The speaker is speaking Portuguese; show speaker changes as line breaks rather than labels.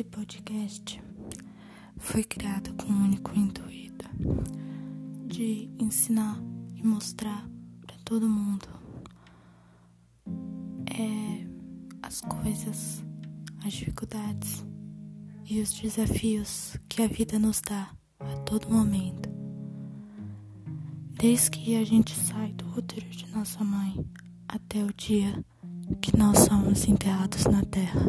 esse podcast foi criado com o único intuito de ensinar e mostrar para todo mundo é, as coisas, as dificuldades e os desafios que a vida nos dá a todo momento. Desde que a gente sai do útero de nossa mãe até o dia que nós somos enterrados na terra.